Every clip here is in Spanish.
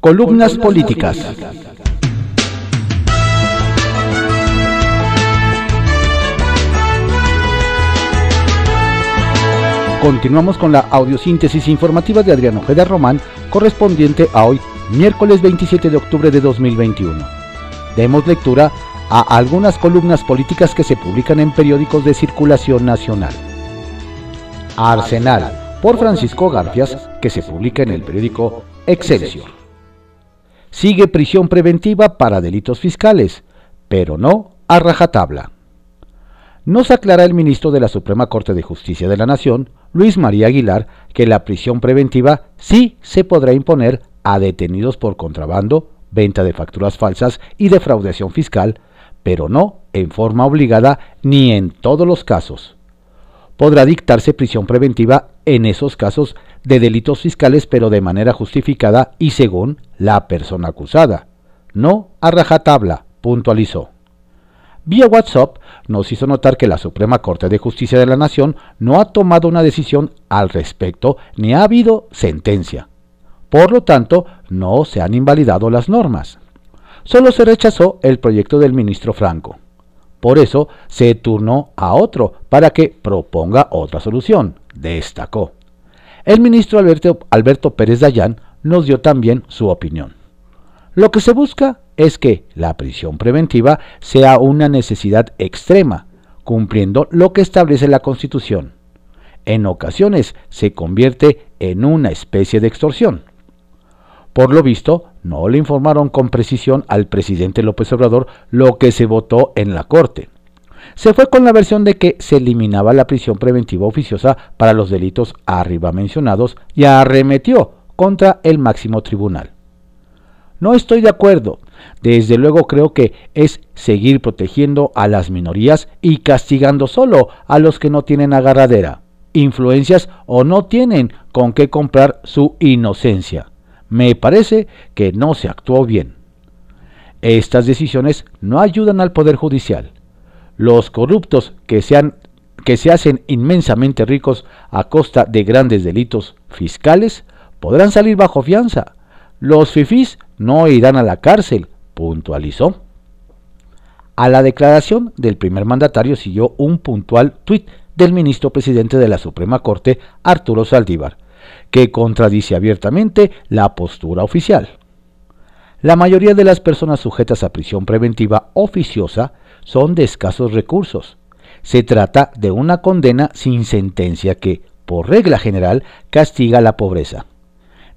Columnas políticas. Continuamos con la audiosíntesis informativa de Adriano Ojeda Román, correspondiente a hoy, miércoles 27 de octubre de 2021. Demos lectura a algunas columnas políticas que se publican en periódicos de circulación nacional. Arsenal, por Francisco Garfias, que se publica en el periódico Excelsior. Sigue prisión preventiva para delitos fiscales, pero no a rajatabla. Nos aclara el ministro de la Suprema Corte de Justicia de la Nación, Luis María Aguilar, que la prisión preventiva sí se podrá imponer a detenidos por contrabando, venta de facturas falsas y defraudación fiscal, pero no en forma obligada ni en todos los casos. Podrá dictarse prisión preventiva en esos casos de delitos fiscales, pero de manera justificada y según la persona acusada, no a rajatabla, puntualizó. Vía WhatsApp nos hizo notar que la Suprema Corte de Justicia de la Nación no ha tomado una decisión al respecto ni ha habido sentencia. Por lo tanto, no se han invalidado las normas. Solo se rechazó el proyecto del ministro Franco. Por eso se turnó a otro para que proponga otra solución, destacó. El ministro Alberto, Alberto Pérez Dayán nos dio también su opinión. Lo que se busca es que la prisión preventiva sea una necesidad extrema, cumpliendo lo que establece la Constitución. En ocasiones se convierte en una especie de extorsión. Por lo visto, no le informaron con precisión al presidente López Obrador lo que se votó en la Corte. Se fue con la versión de que se eliminaba la prisión preventiva oficiosa para los delitos arriba mencionados y arremetió contra el máximo tribunal. No estoy de acuerdo. Desde luego creo que es seguir protegiendo a las minorías y castigando solo a los que no tienen agarradera, influencias o no tienen con qué comprar su inocencia. Me parece que no se actuó bien. Estas decisiones no ayudan al Poder Judicial. Los corruptos que se, hacen inmensamente ricos a costa de grandes delitos fiscales podrán salir bajo fianza. Los fifís no irán a la cárcel, puntualizó. A la declaración del primer mandatario siguió un puntual tuit del ministro presidente de la Suprema Corte, Arturo Saldívar, que contradice abiertamente la postura oficial. La mayoría de las personas sujetas a prisión preventiva oficiosa son de escasos recursos. Se trata de una condena sin sentencia que, por regla general, castiga la pobreza.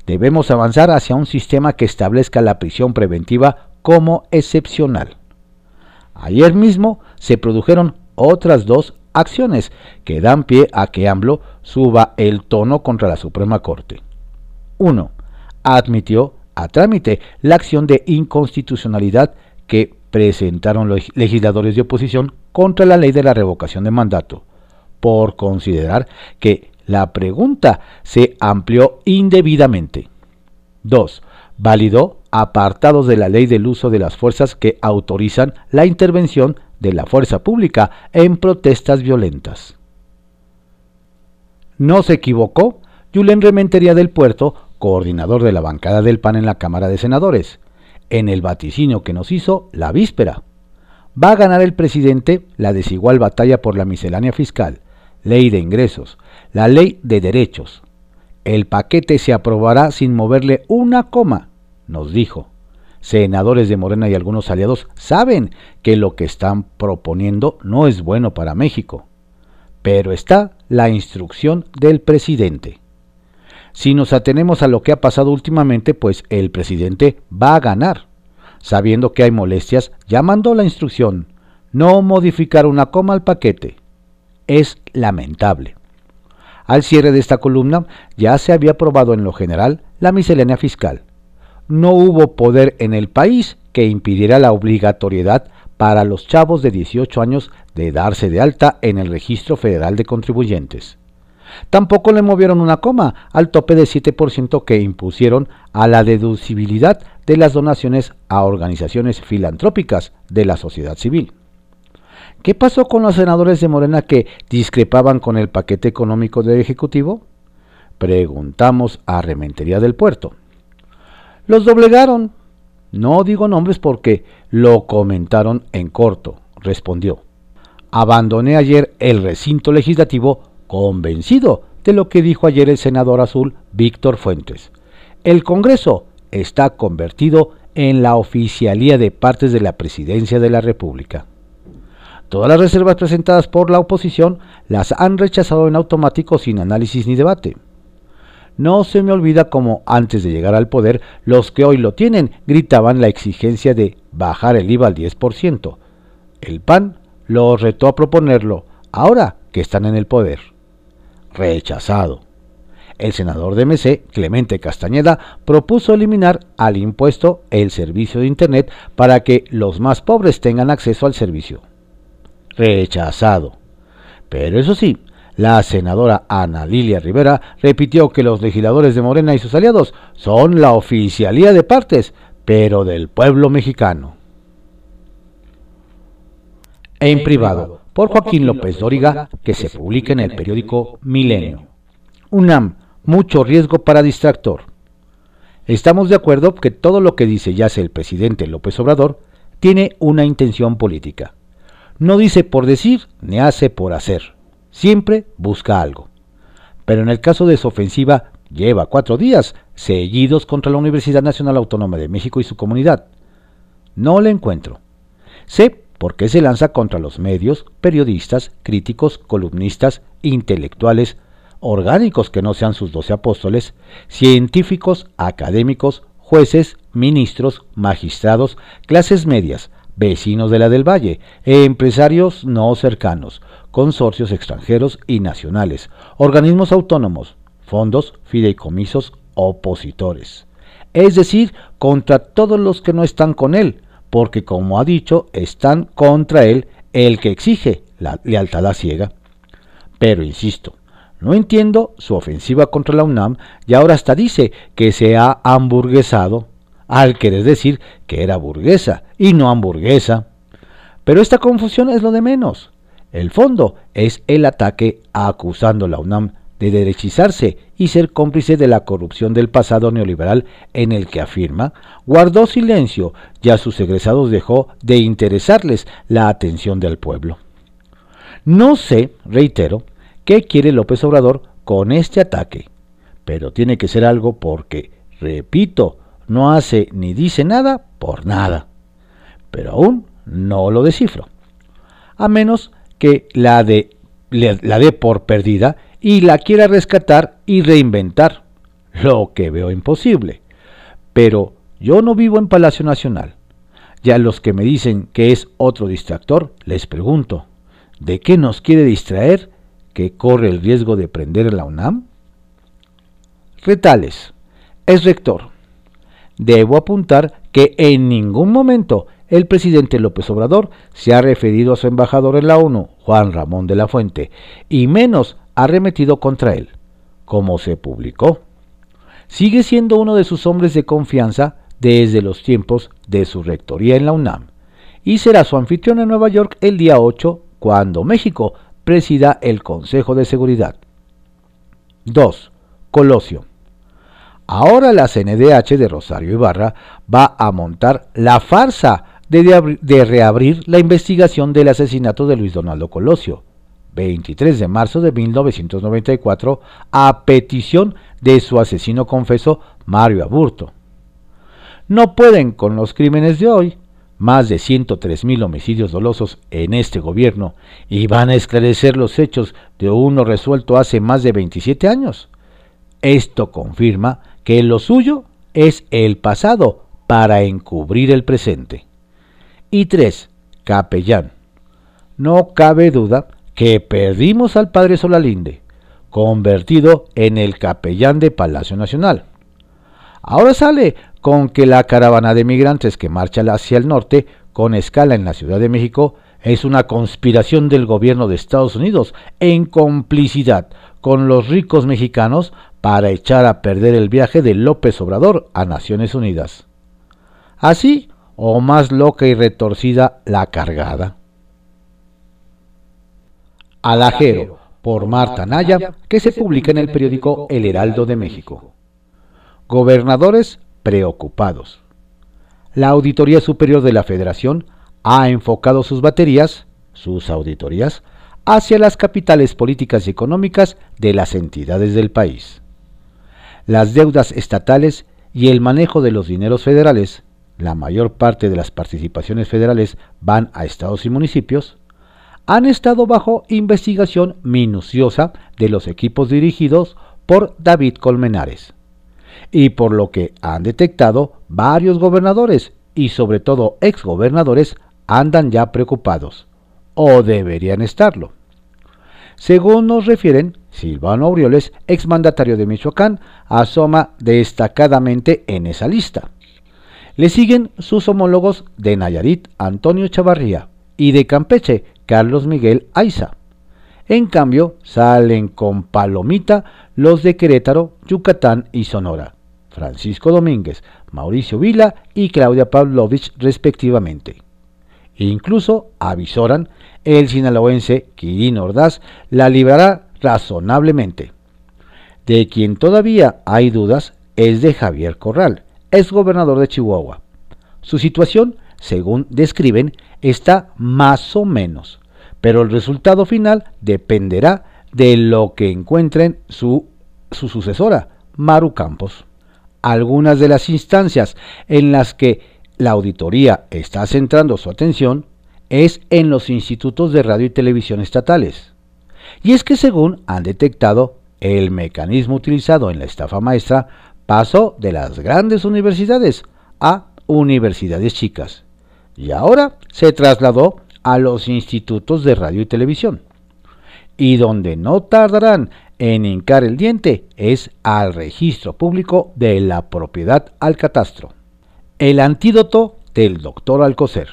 Debemos avanzar hacia un sistema que establezca la prisión preventiva como excepcional. Ayer mismo se produjeron otras dos acciones que dan pie a que AMLO suba el tono contra la Suprema Corte. 1. Admitió a trámite la acción de inconstitucionalidad que presentaron los legisladores de oposición contra la ley de la revocación de mandato, por considerar que la pregunta se amplió indebidamente. 2. Validó apartados de la ley del uso de las fuerzas que autorizan la intervención de la fuerza pública en protestas violentas. No se equivocó Julen Rementería del Puerto, coordinador de la bancada del PAN en la Cámara de Senadores en el vaticinio que nos hizo la víspera. Va a ganar el presidente la desigual batalla por la miscelánea fiscal, ley de ingresos, la ley de derechos. El paquete se aprobará sin moverle una coma, nos dijo. Senadores de Morena y algunos aliados saben que lo que están proponiendo no es bueno para México. Pero está la instrucción del presidente. Si nos atenemos a lo que ha pasado últimamente, pues el presidente va a ganar. Sabiendo que hay molestias, ya mandó la instrucción, no modificar una coma al paquete. Es lamentable. Al cierre de esta columna ya se había aprobado en lo general la miscelánea fiscal. No hubo poder en el país que impidiera la obligatoriedad para los chavos de 18 años de darse de alta en el Registro Federal de Contribuyentes. Tampoco le movieron una coma al tope de 7% que impusieron a la deducibilidad de las donaciones a organizaciones filantrópicas de la sociedad civil. ¿Qué pasó con los senadores de Morena que discrepaban con el paquete económico del Ejecutivo? Preguntamos a Rementería del Puerto. Los doblegaron. No digo nombres porque lo comentaron en corto, respondió. Abandoné ayer el recinto legislativo convencido de lo que dijo ayer el senador azul Víctor Fuentes. El Congreso está convertido en la oficialía de partes de la presidencia de la República. Todas las reservas presentadas por la oposición las han rechazado en automático sin análisis ni debate. No se me olvida cómo antes de llegar al poder los que hoy lo tienen gritaban la exigencia de bajar el IVA al 10%. El PAN lo retó a proponerlo ahora que están en el poder. Rechazado. El senador de MC, Clemente Castañeda, propuso eliminar al impuesto el servicio de Internet para que los más pobres tengan acceso al servicio. Rechazado. Pero eso sí, la senadora Ana Lilia Rivera repitió que los legisladores de Morena y sus aliados son la oficialía de partes, pero del pueblo mexicano. En privado, por Joaquín López Dóriga, que se publica en el periódico Milenio. UNAM, mucho riesgo para distractor. Estamos de acuerdo que todo lo que dice ya el presidente López Obrador tiene una intención política. No dice por decir ni hace por hacer siempre busca algo. Pero en el caso de su ofensiva, lleva cuatro días seguidos contra la Universidad Nacional Autónoma de México y su comunidad. No le encuentro. Sé por qué se lanza contra los medios, periodistas, críticos, columnistas, intelectuales, orgánicos que no sean sus doce apóstoles, científicos, académicos, jueces, ministros, magistrados, clases medias, vecinos de la del Valle, empresarios no cercanos, consorcios extranjeros y nacionales, organismos autónomos, fondos, fideicomisos, opositores. Es decir, contra todos los que no están con él, porque como ha dicho, están contra él el que exige la lealtad a ciega. Pero insisto, no entiendo su ofensiva contra la UNAM y ahora hasta dice que se ha hamburguesado, al querer decir que era burguesa y no hamburguesa. Pero esta confusión es lo de menos. El fondo es el ataque acusando a la UNAM de derechizarse y ser cómplice de la corrupción del pasado neoliberal en el que afirma guardó silencio y a sus egresados dejó de interesarles la atención del pueblo. No sé, reitero, qué quiere López Obrador con este ataque, pero tiene que ser algo porque, repito, no hace ni dice nada por nada. Pero aún no lo descifro. A menos que la de la dé por perdida y la quiera rescatar y reinventar, lo que veo imposible. Pero yo no vivo en Palacio Nacional. Ya los que me dicen que es otro distractor, les pregunto, ¿de qué nos quiere distraer que corre el riesgo de prender la UNAM? Retales. Es rector. Debo apuntar que en ningún momento el presidente López Obrador se ha referido a su embajador en la ONU, Juan Ramón de la Fuente, y menos ha remetido contra él, como se publicó. Sigue siendo uno de sus hombres de confianza desde los tiempos de su rectoría en la UNAM, y será su anfitrión en Nueva York el día 8, cuando México presida el Consejo de Seguridad. 2. Colosio. Ahora la CNDH de Rosario Ibarra va a montar la farsa de, reabrir la investigación del asesinato de Luis Donaldo Colosio, 23 de marzo de 1994, a petición de su asesino confeso Mario Aburto. No pueden con los crímenes de hoy, más de 103 mil homicidios dolosos en este gobierno, y van a esclarecer los hechos de uno resuelto hace más de 27 años. Esto confirma que lo suyo es el pasado para encubrir el presente. Y tres, capellán. No cabe duda que perdimos al padre Solalinde, convertido en el capellán de Palacio Nacional. Ahora sale con que la caravana de migrantes que marcha hacia el norte, con escala en la Ciudad de México, es una conspiración del gobierno de Estados Unidos en complicidad con los ricos mexicanos para echar a perder el viaje de López Obrador a Naciones Unidas. Así, o más loca y retorcida la cargada. Alajero, por Marta Naya, que se publica en el periódico El Heraldo de México. Gobernadores preocupados. La Auditoría Superior de la Federación ha enfocado sus baterías, sus auditorías, hacia las capitales políticas y económicas de las entidades del país. Las deudas estatales y el manejo de los dineros federales, la mayor parte de las participaciones federales van a estados y municipios, han estado bajo investigación minuciosa de los equipos dirigidos por David Colmenares, y por lo que han detectado varios gobernadores y sobre todo exgobernadores andan ya preocupados, o deberían estarlo. Según nos refieren, Silvano Aureoles, exmandatario de Michoacán, asoma destacadamente en esa lista. Le siguen sus homólogos de Nayarit, Antonio Chavarría, y de Campeche, Carlos Miguel Aiza. En cambio, salen con palomita los de Querétaro, Yucatán y Sonora, Francisco Domínguez, Mauricio Vila y Claudia Pavlovich respectivamente. Incluso avisoran el sinaloense Quirino Ordaz la librará razonablemente. De quien todavía hay dudas es de Javier Corral, ex gobernador de Chihuahua. Su situación, según describen, está más o menos, pero el resultado final dependerá de lo que encuentren su sucesora, Maru Campos. Algunas de las instancias en las que la auditoría está centrando su atención es en los institutos de radio y televisión estatales. Y es que según han detectado, el mecanismo utilizado en la estafa maestra pasó de las grandes universidades a universidades chicas y ahora se trasladó a los institutos de radio y televisión. Y donde no tardarán en hincar el diente es al registro público de la propiedad al catastro. El antídoto del doctor Alcocer.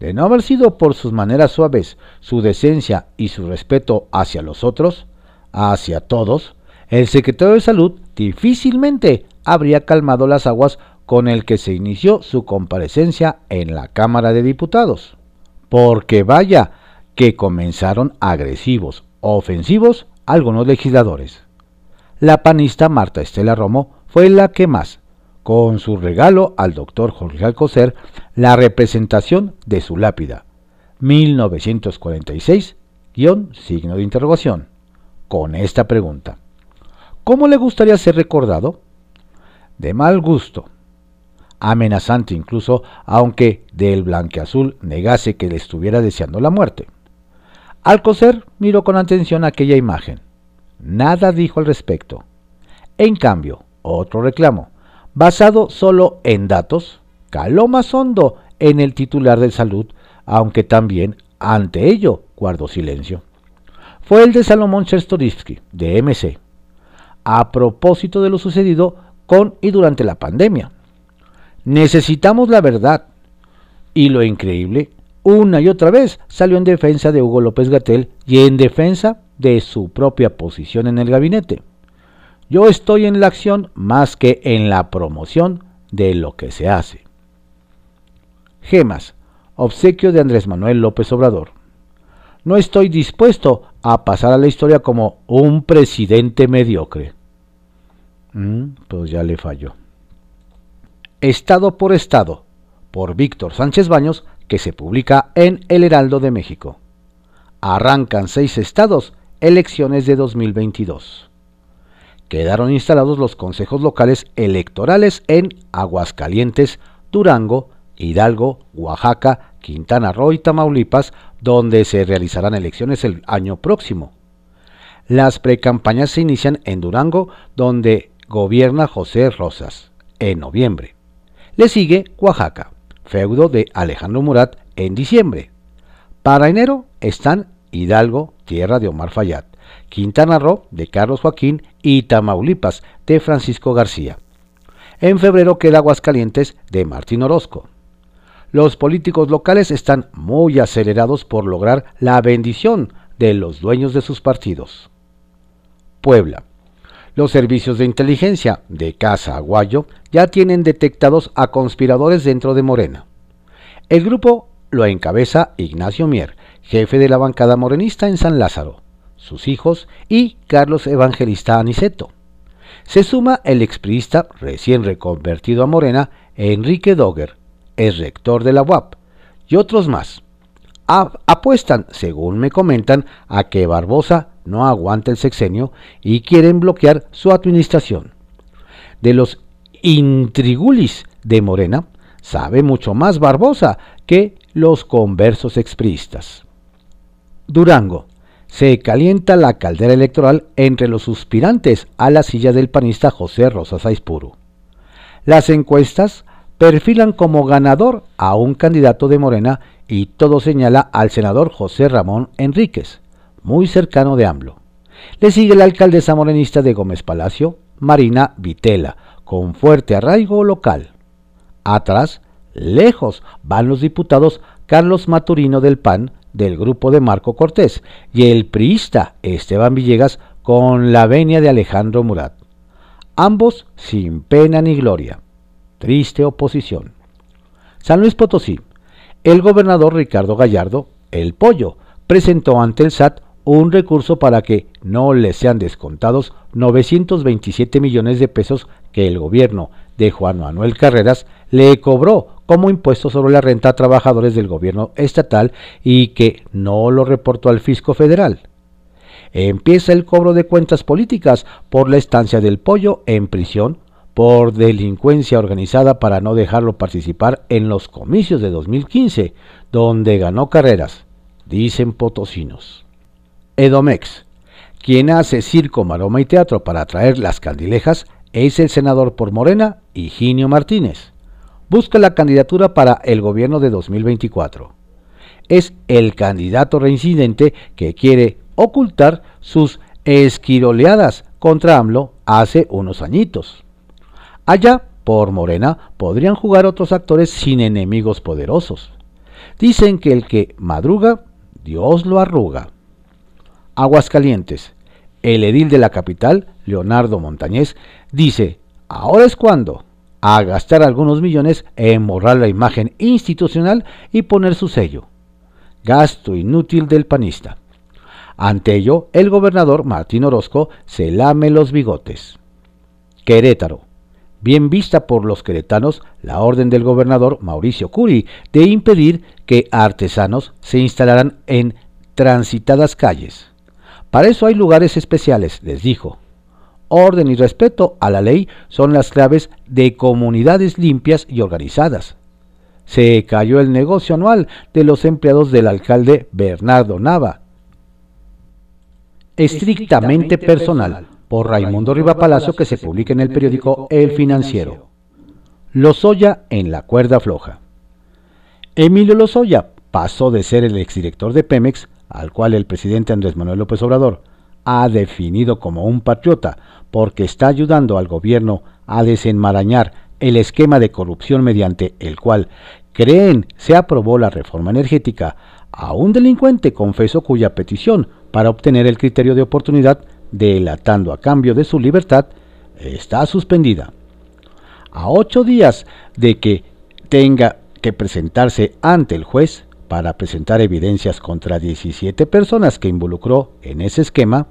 De no haber sido por sus maneras suaves, su decencia y su respeto hacia los otros, hacia todos, el secretario de Salud difícilmente habría calmado las aguas con el que se inició su comparecencia en la Cámara de Diputados. Porque vaya que comenzaron agresivos, ofensivos algunos legisladores. La panista Marta Estela Romo fue la que más, con su regalo al doctor Jorge Alcocer la representación de su lápida, 1946, signo de interrogación, con esta pregunta. ¿Cómo le gustaría ser recordado? De mal gusto. Amenazante incluso, aunque del blanqueazul negase que le estuviera deseando la muerte. Alcocer miró con atención aquella imagen. Nada dijo al respecto. En cambio, otro reclamo basado solo en datos, caló más hondo en el titular de salud, aunque también ante ello guardó silencio. Fue el de Salomón Chertorivsky, de MC, a propósito de lo sucedido con y durante la pandemia. Necesitamos la verdad. Y lo increíble, una y otra vez salió en defensa de Hugo López Gatel y en defensa de su propia posición en el gabinete. Yo estoy en la acción más que en la promoción de lo que se hace. Gemas, obsequio de Andrés Manuel López Obrador. No estoy dispuesto a pasar a la historia como un presidente mediocre. Mm, pues ya le falló. Estado por Estado, por Víctor Sánchez Baños, que se publica en El Heraldo de México. Arrancan seis estados, elecciones de 2022 quedaron instalados los consejos locales electorales en Aguascalientes, Durango, Hidalgo, Oaxaca, Quintana Roo y Tamaulipas, donde se realizarán elecciones el año próximo. Las precampañas se inician en Durango, donde gobierna José Rosas, en noviembre. Le sigue Oaxaca, feudo de Alejandro Murat, en diciembre. Para enero están Hidalgo, tierra de Omar Fayad, Quintana Roo de Carlos Joaquín y Tamaulipas de Francisco García. En febrero queda Aguascalientes de Martín Orozco. Los políticos locales están muy acelerados por lograr la bendición de los dueños de sus partidos. Puebla. Los servicios de inteligencia de Casa Aguayo ya tienen detectados a conspiradores dentro de Morena. El grupo lo encabeza Ignacio Mier, jefe de la bancada morenista en San Lázaro sus hijos y Carlos Evangelista Aniceto. Se suma el expriista recién reconvertido a Morena, Enrique Dogger, es rector de la UAP, y otros más. apuestan, según me comentan, a que Barbosa no aguanta el sexenio y quieren bloquear su administración. De los intrigulis de Morena, sabe mucho más Barbosa que los conversos expriistas. Durango se calienta la caldera electoral entre los suspirantes a la silla del panista José Rosas Aispuru. Las encuestas perfilan como ganador a un candidato de Morena y todo señala al senador José Ramón Enríquez, muy cercano de AMLO. Le sigue la alcaldesa morenista de Gómez Palacio, Marina Vitela, con fuerte arraigo local. Atrás, lejos, van los diputados Carlos Maturino del PAN, del grupo de Marco Cortés y el priista Esteban Villegas con la venia de Alejandro Murat. Ambos sin pena ni gloria. Triste oposición. San Luis Potosí. El gobernador Ricardo Gallardo, el pollo, presentó ante el SAT un recurso para que no le sean descontados 927 millones de pesos que el gobierno de Juan Manuel Carreras le cobró como impuesto sobre la renta a trabajadores del gobierno estatal y que no lo reportó al fisco federal. Empieza el cobro de cuentas políticas por la estancia del pollo en prisión por delincuencia organizada para no dejarlo participar en los comicios de 2015, donde ganó carreras, dicen potosinos. Edomex, quien hace circo, maroma y teatro para atraer las candilejas, es el senador por Morena, Higinio Martínez busca la candidatura para el gobierno de 2024. Es el candidato reincidente que quiere ocultar sus esquiroleadas contra AMLO hace unos añitos. Allá, por Morena, podrían jugar otros actores sin enemigos poderosos. Dicen que el que madruga, Dios lo arruga. Aguascalientes. El edil de la capital, Leonardo Montañez, dice, ahora es cuando a gastar algunos millones en borrar la imagen institucional y poner su sello. Gasto inútil del panista. Ante ello, el gobernador Martín Orozco se lame los bigotes. Querétaro. Bien vista por los queretanos la orden del gobernador Mauricio Curi de impedir que artesanos se instalaran en transitadas calles. Para eso hay lugares especiales, les dijo orden y respeto a la ley son las claves de comunidades limpias y organizadas. Se cayó el negocio anual de los empleados del alcalde Bernardo Nava, estrictamente personal, por Raimundo Riva Palacio que se publica en el periódico El Financiero. Lozoya en la cuerda floja. Emilio Lozoya pasó de ser el exdirector de Pemex, al cual el presidente Andrés Manuel López Obrador ha definido como un patriota porque está ayudando al gobierno a desenmarañar el esquema de corrupción mediante el cual creen se aprobó la reforma energética a un delincuente confeso cuya petición para obtener el criterio de oportunidad, delatando a cambio de su libertad, está suspendida. A ocho días de que tenga que presentarse ante el juez para presentar evidencias contra 17 personas que involucró en ese esquema,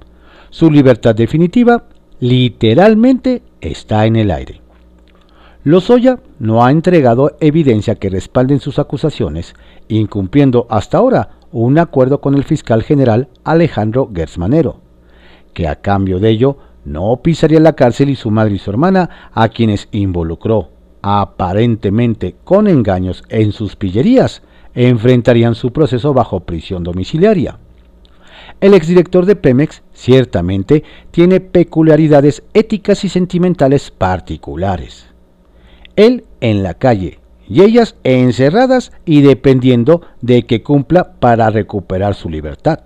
su libertad definitiva literalmente está en el aire. Lozoya no ha entregado evidencia que respalden sus acusaciones, incumpliendo hasta ahora un acuerdo con el fiscal general Alejandro Gersmanero, que a cambio de ello no pisaría la cárcel y su madre y su hermana, a quienes involucró aparentemente con engaños en sus pillerías, enfrentarían su proceso bajo prisión domiciliaria. El exdirector de Pemex ciertamente tiene peculiaridades éticas y sentimentales particulares. Él en la calle y ellas encerradas y dependiendo de que cumpla para recuperar su libertad.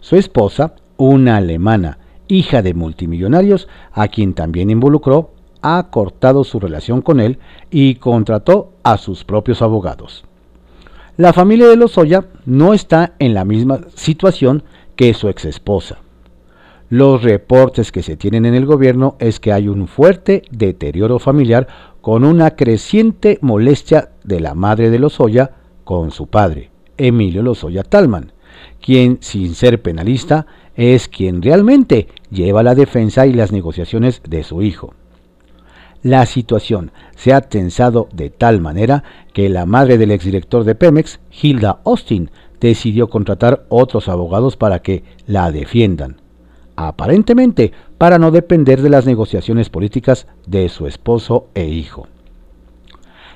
Su esposa, una alemana, hija de multimillonarios, a quien también involucró, ha cortado su relación con él y contrató a sus propios abogados. La familia de Lozoya no está en la misma situación que su exesposa. Los reportes que se tienen en el gobierno es que hay un fuerte deterioro familiar con una creciente molestia de la madre de Lozoya con su padre, Emilio Lozoya Talman, quien, sin ser penalista, es quien realmente lleva la defensa y las negociaciones de su hijo. La situación. Se ha tensado de tal manera que la madre del exdirector de Pemex, Hilda Austin, decidió contratar otros abogados para que la defiendan, aparentemente para no depender de las negociaciones políticas de su esposo e hijo.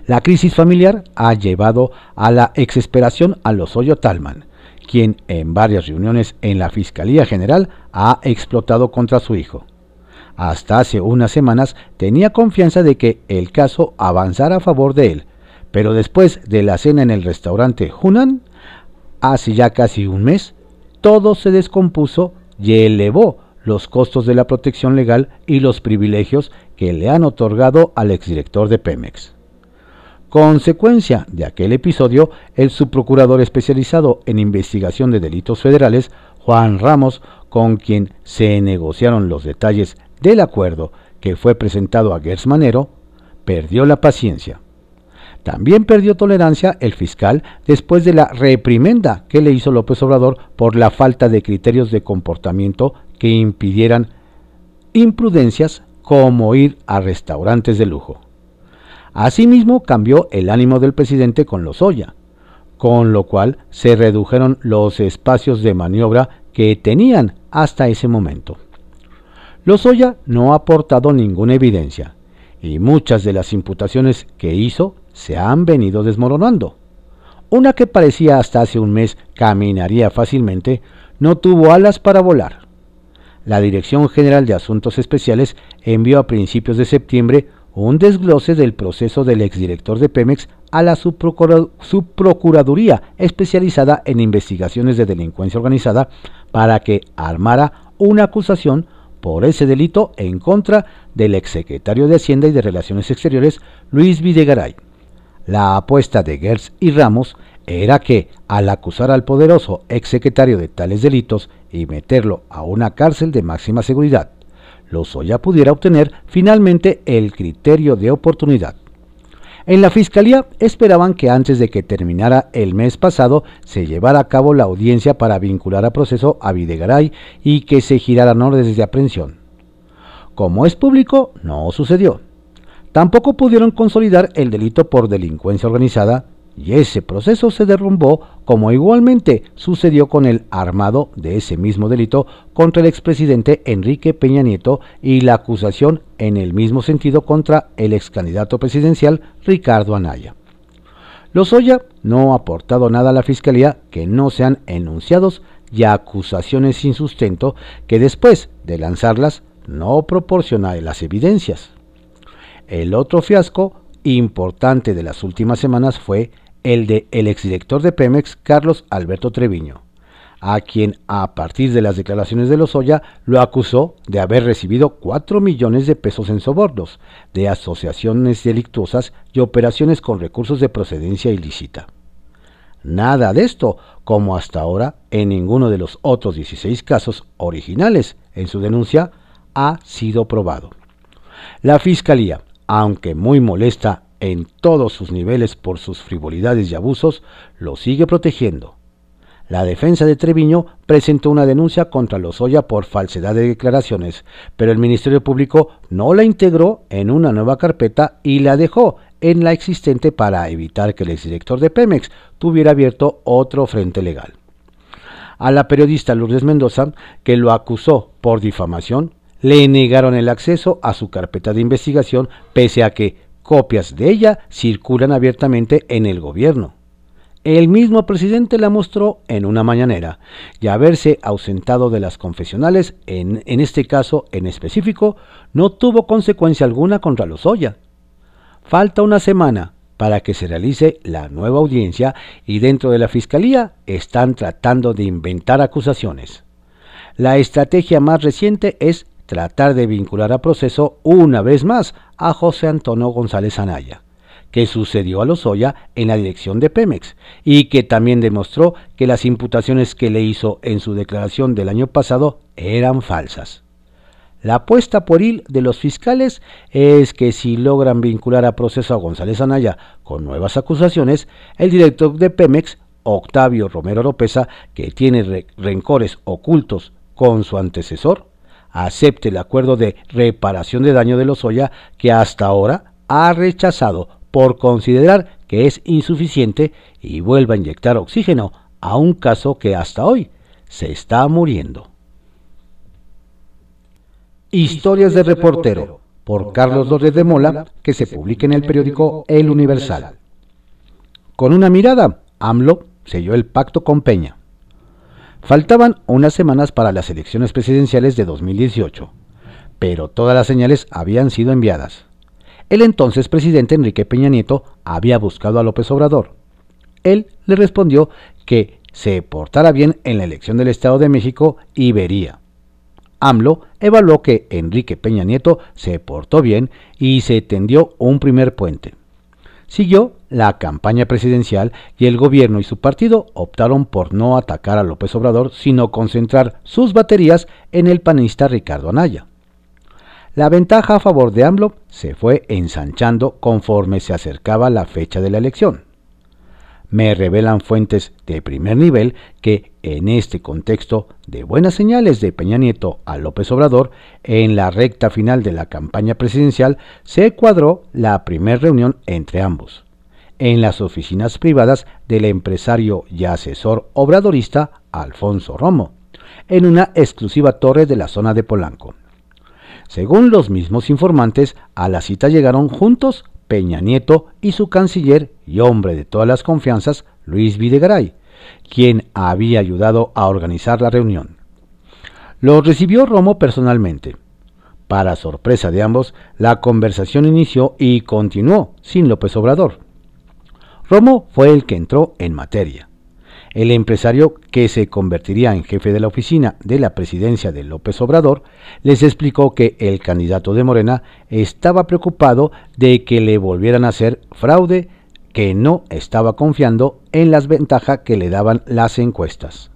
La crisis familiar ha llevado a la exesperación a Lozoyo Talman, quien en varias reuniones en la Fiscalía General ha explotado contra su hijo hasta hace unas semanas tenía confianza de que el caso avanzara a favor de él, pero después de la cena en el restaurante Hunan, hace ya casi un mes, todo se descompuso y elevó los costos de la protección legal y los privilegios que le han otorgado al exdirector de Pemex. Consecuencia de aquel episodio, el subprocurador especializado en investigación de delitos federales, Juan Ramos, con quien se negociaron los detalles del acuerdo que fue presentado a Gers Manero, perdió la paciencia. También perdió tolerancia el fiscal después de la reprimenda que le hizo López Obrador por la falta de criterios de comportamiento que impidieran imprudencias como ir a restaurantes de lujo. Asimismo, cambió el ánimo del presidente con Lozoya, con lo cual se redujeron los espacios de maniobra que tenían hasta ese momento. Lozoya no ha aportado ninguna evidencia y muchas de las imputaciones que hizo se han venido desmoronando. Una que parecía hasta hace un mes caminaría fácilmente, no tuvo alas para volar. La Dirección General de Asuntos Especiales envió a principios de septiembre un desglose del proceso del exdirector de Pemex a la subprocuraduría especializada en investigaciones de delincuencia organizada para que armara una acusación por ese delito en contra del exsecretario de Hacienda y de Relaciones Exteriores, Luis Videgaray. La apuesta de Gertz y Ramos era que, al acusar al poderoso exsecretario de tales delitos y meterlo a una cárcel de máxima seguridad, Lozoya pudiera obtener finalmente el criterio de oportunidad. En la Fiscalía esperaban que antes de que terminara el mes pasado se llevara a cabo la audiencia para vincular a proceso a Videgaray y que se giraran órdenes de aprehensión. Como es público, no sucedió. Tampoco pudieron consolidar el delito por delincuencia organizada y ese proceso se derrumbó como igualmente sucedió con el armado de ese mismo delito contra el expresidente Enrique Peña Nieto y la acusación en el mismo sentido contra el ex candidato presidencial Ricardo Anaya. Lozoya no ha aportado nada a la Fiscalía que no sean enunciados y acusaciones sin sustento que después de lanzarlas no proporciona las evidencias. El otro fiasco importante de las últimas semanas fue el de el exdirector de Pemex, Carlos Alberto Treviño, a quien a partir de las declaraciones de Lozoya lo acusó de haber recibido 4 millones de pesos en sobornos, de asociaciones delictuosas y operaciones con recursos de procedencia ilícita. Nada de esto, como hasta ahora en ninguno de los otros 16 casos originales en su denuncia, ha sido probado. La Fiscalía, aunque muy molesta en todos sus niveles por sus frivolidades y abusos, lo sigue protegiendo. La defensa de Treviño presentó una denuncia contra Lozoya por falsedad de declaraciones, pero el Ministerio Público no la integró en una nueva carpeta y la dejó en la existente para evitar que el exdirector de Pemex tuviera abierto otro frente legal. A la periodista Lourdes Mendoza, que lo acusó por difamación, le negaron el acceso a su carpeta de investigación pese a que Copias de ella circulan abiertamente en el gobierno. El mismo presidente la mostró en una mañanera y haberse ausentado de las confesionales, en, en este caso en específico, no tuvo consecuencia alguna contra Lozoya. Falta una semana para que se realice la nueva audiencia y dentro de la Fiscalía están tratando de inventar acusaciones. La estrategia más reciente es tratar de vincular a proceso una vez más a José Antonio González Anaya, que sucedió a Lozoya en la dirección de Pemex y que también demostró que las imputaciones que le hizo en su declaración del año pasado eran falsas. La apuesta por ir de los fiscales es que si logran vincular a proceso a González Anaya con nuevas acusaciones, el director de Pemex, Octavio Romero Lópeza, que tiene rencores ocultos con su antecesor, acepte el acuerdo de reparación de daño de Lozoya que hasta ahora ha rechazado por considerar que es insuficiente y vuelva a inyectar oxígeno a un caso que hasta hoy se está muriendo. Historias de reportero por Carlos López de Mola que se publica en el periódico El Universal. Con una mirada, AMLO selló el pacto con Peña. Faltaban unas semanas para las elecciones presidenciales de 2018, pero todas las señales habían sido enviadas. El entonces presidente Enrique Peña Nieto había buscado a López Obrador. Él le respondió que se portara bien en la elección del Estado de México y vería. AMLO evaluó que Enrique Peña Nieto se portó bien y se tendió un primer puente. Siguió la campaña presidencial y el gobierno y su partido optaron por no atacar a López Obrador, sino concentrar sus baterías en el panista Ricardo Anaya. La ventaja a favor de AMLO se fue ensanchando conforme se acercaba la fecha de la elección. Me revelan fuentes de primer nivel que en este contexto de buenas señales de Peña Nieto a López Obrador, en la recta final de la campaña presidencial se cuadró la primera reunión entre ambos, en las oficinas privadas del empresario y asesor obradorista Alfonso Romo, en una exclusiva torre de la zona de Polanco. Según los mismos informantes, a la cita llegaron juntos Peña Nieto y su canciller y hombre de todas las confianzas, Luis Videgaray, quien había ayudado a organizar la reunión. Lo recibió Romo personalmente. Para sorpresa de ambos, la conversación inició y continuó sin López Obrador. Romo fue el que entró en materia el empresario que se convertiría en jefe de la oficina de la presidencia de López Obrador, les explicó que el candidato de Morena estaba preocupado de que le volvieran a hacer fraude, que no estaba confiando en las ventajas que le daban las encuestas.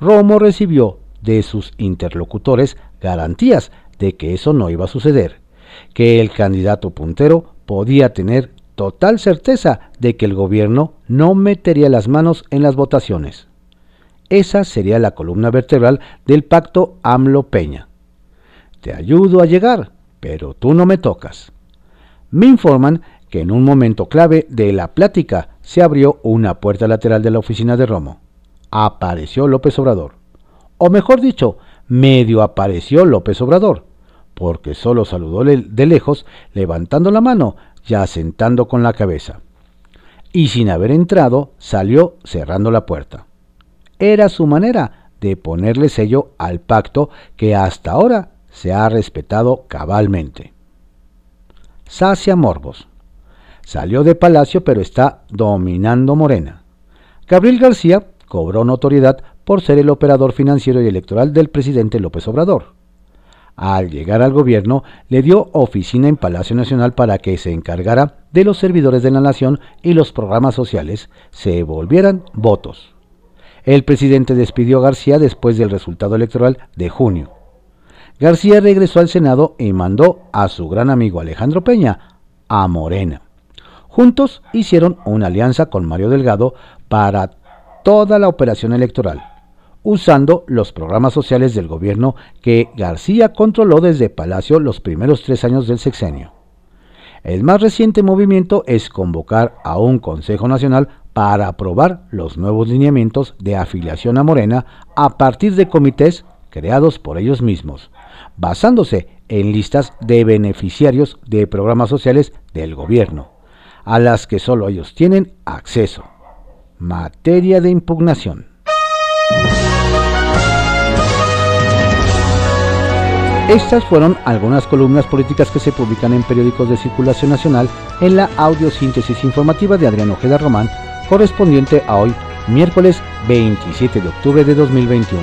Romo recibió de sus interlocutores garantías de que eso no iba a suceder, que el candidato puntero podía tener total certeza de que el gobierno no metería las manos en las votaciones. Esa sería la columna vertebral del pacto AMLO-Peña. Te ayudo a llegar, pero tú no me tocas. Me informan que en un momento clave de la plática se abrió una puerta lateral de la oficina de Romo. Apareció López Obrador. O mejor dicho, medio apareció López Obrador, porque solo saludó de lejos levantando la mano ya sentando con la cabeza. Y sin haber entrado, salió cerrando la puerta. Era su manera de ponerle sello al pacto que hasta ahora se ha respetado cabalmente. Sacia Morbos. Salió de Palacio pero está dominando Morena. Gabriel García cobró notoriedad por ser el operador financiero y electoral del presidente López Obrador al llegar al gobierno, le dio oficina en Palacio Nacional para que se encargara de los servidores de la nación y los programas sociales se volvieran votos. El presidente despidió a García después del resultado electoral de junio. García regresó al Senado y mandó a su gran amigo Alejandro Peña a Morena. Juntos hicieron una alianza con Mario Delgado para toda la operación electoral usando los programas sociales del gobierno que García controló desde Palacio los primeros tres años del sexenio. El más reciente movimiento es convocar a un Consejo Nacional para aprobar los nuevos lineamientos de afiliación a Morena a partir de comités creados por ellos mismos, basándose en listas de beneficiarios de programas sociales del gobierno, a las que solo ellos tienen acceso. Materia de impugnación. Estas fueron algunas columnas políticas que se publican en periódicos de circulación nacional en la audiosíntesis informativa de Adrián Ojeda Román, correspondiente a hoy, miércoles 27 de octubre de 2021.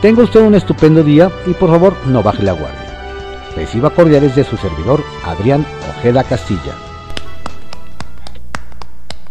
Tenga usted un estupendo día y por favor no baje la guardia. Reciba cordiales de su servidor, Adrián Ojeda Castilla.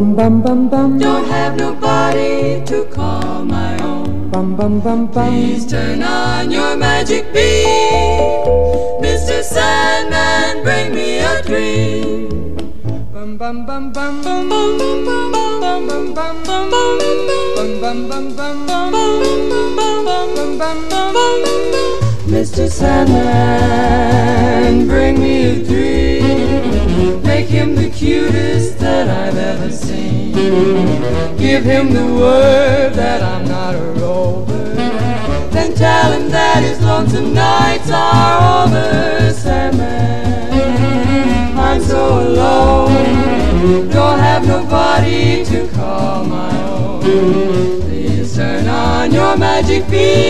alone. Don't have nobody to call my own. Please turn on your magic beam, Mr. Sandman. Bring me a dream. Bum bum bum bum bum bum bum bum bum bum bum bum bum bum bum bum bum bum Mr. Sandman, bring me a dream. Make him the cutest that I've ever seen. Give him the word that I'm not a rover. Then tell him that his lonesome nights are over, Sandman. I'm so alone, don't have nobody to call my own. Please turn on your magic beam,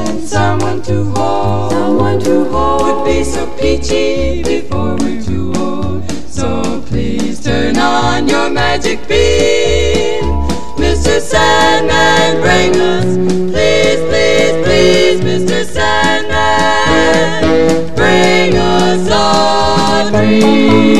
someone to hold. Someone to hold. Would be so peachy before we're too old. So please turn on your magic beam. Mr. Sandman, bring us. Please, please, please, Mr. Sandman, bring us our dreams.